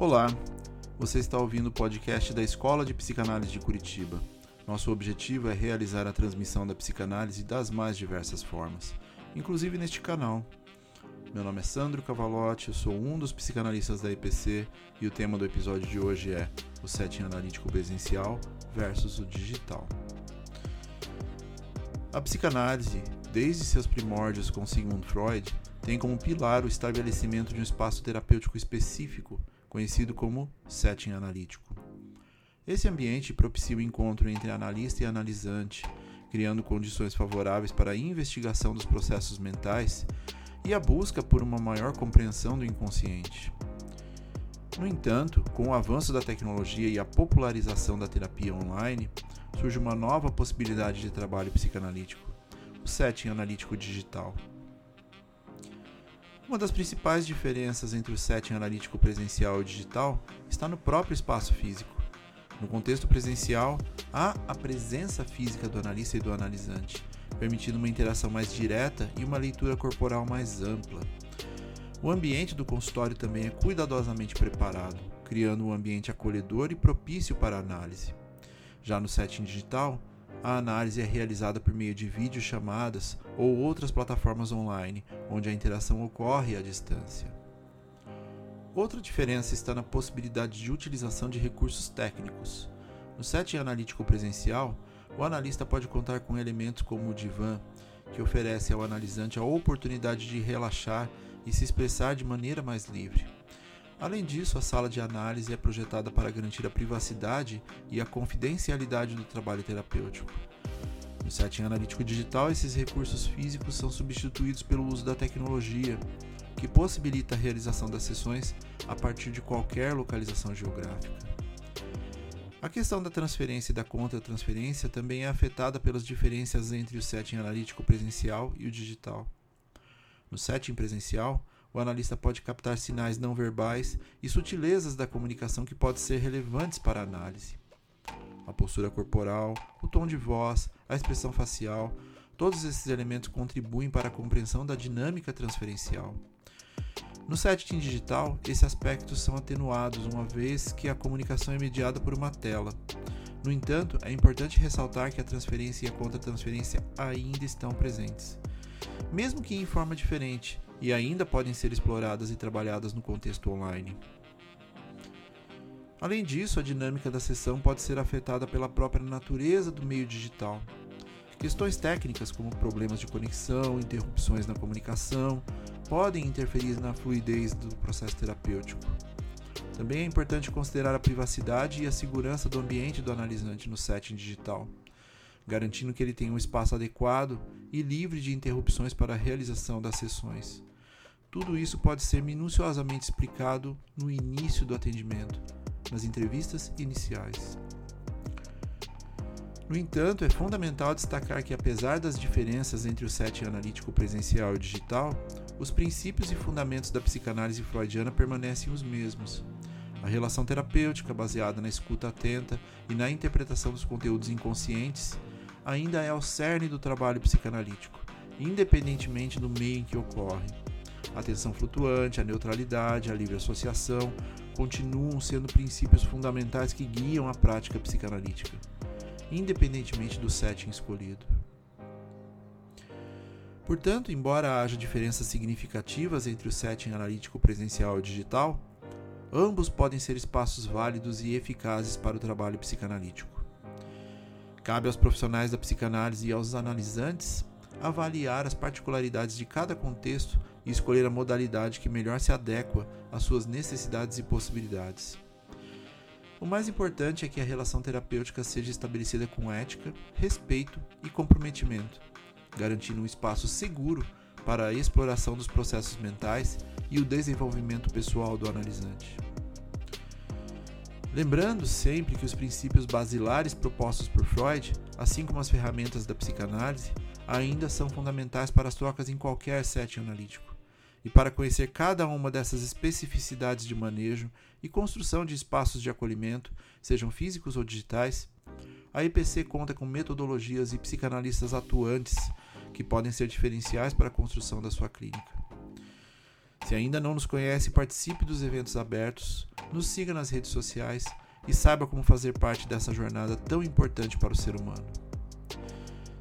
Olá, você está ouvindo o podcast da Escola de Psicanálise de Curitiba. Nosso objetivo é realizar a transmissão da psicanálise das mais diversas formas, inclusive neste canal. Meu nome é Sandro Cavalotti, eu sou um dos psicanalistas da IPC e o tema do episódio de hoje é o setting analítico presencial versus o digital. A psicanálise, desde seus primórdios com Sigmund Freud, tem como pilar o estabelecimento de um espaço terapêutico específico, conhecido como setting analítico. Esse ambiente propicia o encontro entre analista e analisante, criando condições favoráveis para a investigação dos processos mentais e a busca por uma maior compreensão do inconsciente. No entanto, com o avanço da tecnologia e a popularização da terapia online, surge uma nova possibilidade de trabalho psicanalítico, o setting analítico digital. Uma das principais diferenças entre o setting analítico presencial e digital está no próprio espaço físico. No contexto presencial, há a presença física do analista e do analisante, permitindo uma interação mais direta e uma leitura corporal mais ampla. O ambiente do consultório também é cuidadosamente preparado, criando um ambiente acolhedor e propício para a análise. Já no setting digital, a análise é realizada por meio de videochamadas ou outras plataformas online, onde a interação ocorre à distância. Outra diferença está na possibilidade de utilização de recursos técnicos. No setting analítico presencial, o analista pode contar com elementos como o divã, que oferece ao analisante a oportunidade de relaxar e se expressar de maneira mais livre. Além disso, a sala de análise é projetada para garantir a privacidade e a confidencialidade do trabalho terapêutico. No setting analítico digital, esses recursos físicos são substituídos pelo uso da tecnologia, que possibilita a realização das sessões a partir de qualquer localização geográfica. A questão da transferência e da contra-transferência também é afetada pelas diferenças entre o setting analítico presencial e o digital. No setting presencial, o analista pode captar sinais não verbais e sutilezas da comunicação que podem ser relevantes para a análise. A postura corporal, o tom de voz, a expressão facial, todos esses elementos contribuem para a compreensão da dinâmica transferencial. No setting digital, esses aspectos são atenuados uma vez que a comunicação é mediada por uma tela. No entanto, é importante ressaltar que a transferência e a contra-transferência ainda estão presentes. Mesmo que em forma diferente, e ainda podem ser exploradas e trabalhadas no contexto online. Além disso, a dinâmica da sessão pode ser afetada pela própria natureza do meio digital. Questões técnicas, como problemas de conexão, interrupções na comunicação, podem interferir na fluidez do processo terapêutico. Também é importante considerar a privacidade e a segurança do ambiente do analisante no setting digital, garantindo que ele tenha um espaço adequado e livre de interrupções para a realização das sessões. Tudo isso pode ser minuciosamente explicado no início do atendimento, nas entrevistas iniciais. No entanto, é fundamental destacar que, apesar das diferenças entre o setting analítico presencial e digital, os princípios e fundamentos da psicanálise freudiana permanecem os mesmos. A relação terapêutica, baseada na escuta atenta e na interpretação dos conteúdos inconscientes, ainda é ao cerne do trabalho psicanalítico, independentemente do meio em que ocorre. A flutuante, a neutralidade, a livre associação continuam sendo princípios fundamentais que guiam a prática psicanalítica, independentemente do setting escolhido. Portanto, embora haja diferenças significativas entre o setting analítico presencial e digital, ambos podem ser espaços válidos e eficazes para o trabalho psicanalítico. Cabe aos profissionais da psicanálise e aos analisantes avaliar as particularidades de cada contexto e escolher a modalidade que melhor se adequa às suas necessidades e possibilidades. O mais importante é que a relação terapêutica seja estabelecida com ética, respeito e comprometimento, garantindo um espaço seguro para a exploração dos processos mentais e o desenvolvimento pessoal do analisante. Lembrando sempre que os princípios basilares propostos por Freud, assim como as ferramentas da psicanálise, ainda são fundamentais para as trocas em qualquer setting analítico. E para conhecer cada uma dessas especificidades de manejo e construção de espaços de acolhimento, sejam físicos ou digitais, a IPC conta com metodologias e psicanalistas atuantes que podem ser diferenciais para a construção da sua clínica. Se ainda não nos conhece, participe dos eventos abertos, nos siga nas redes sociais e saiba como fazer parte dessa jornada tão importante para o ser humano.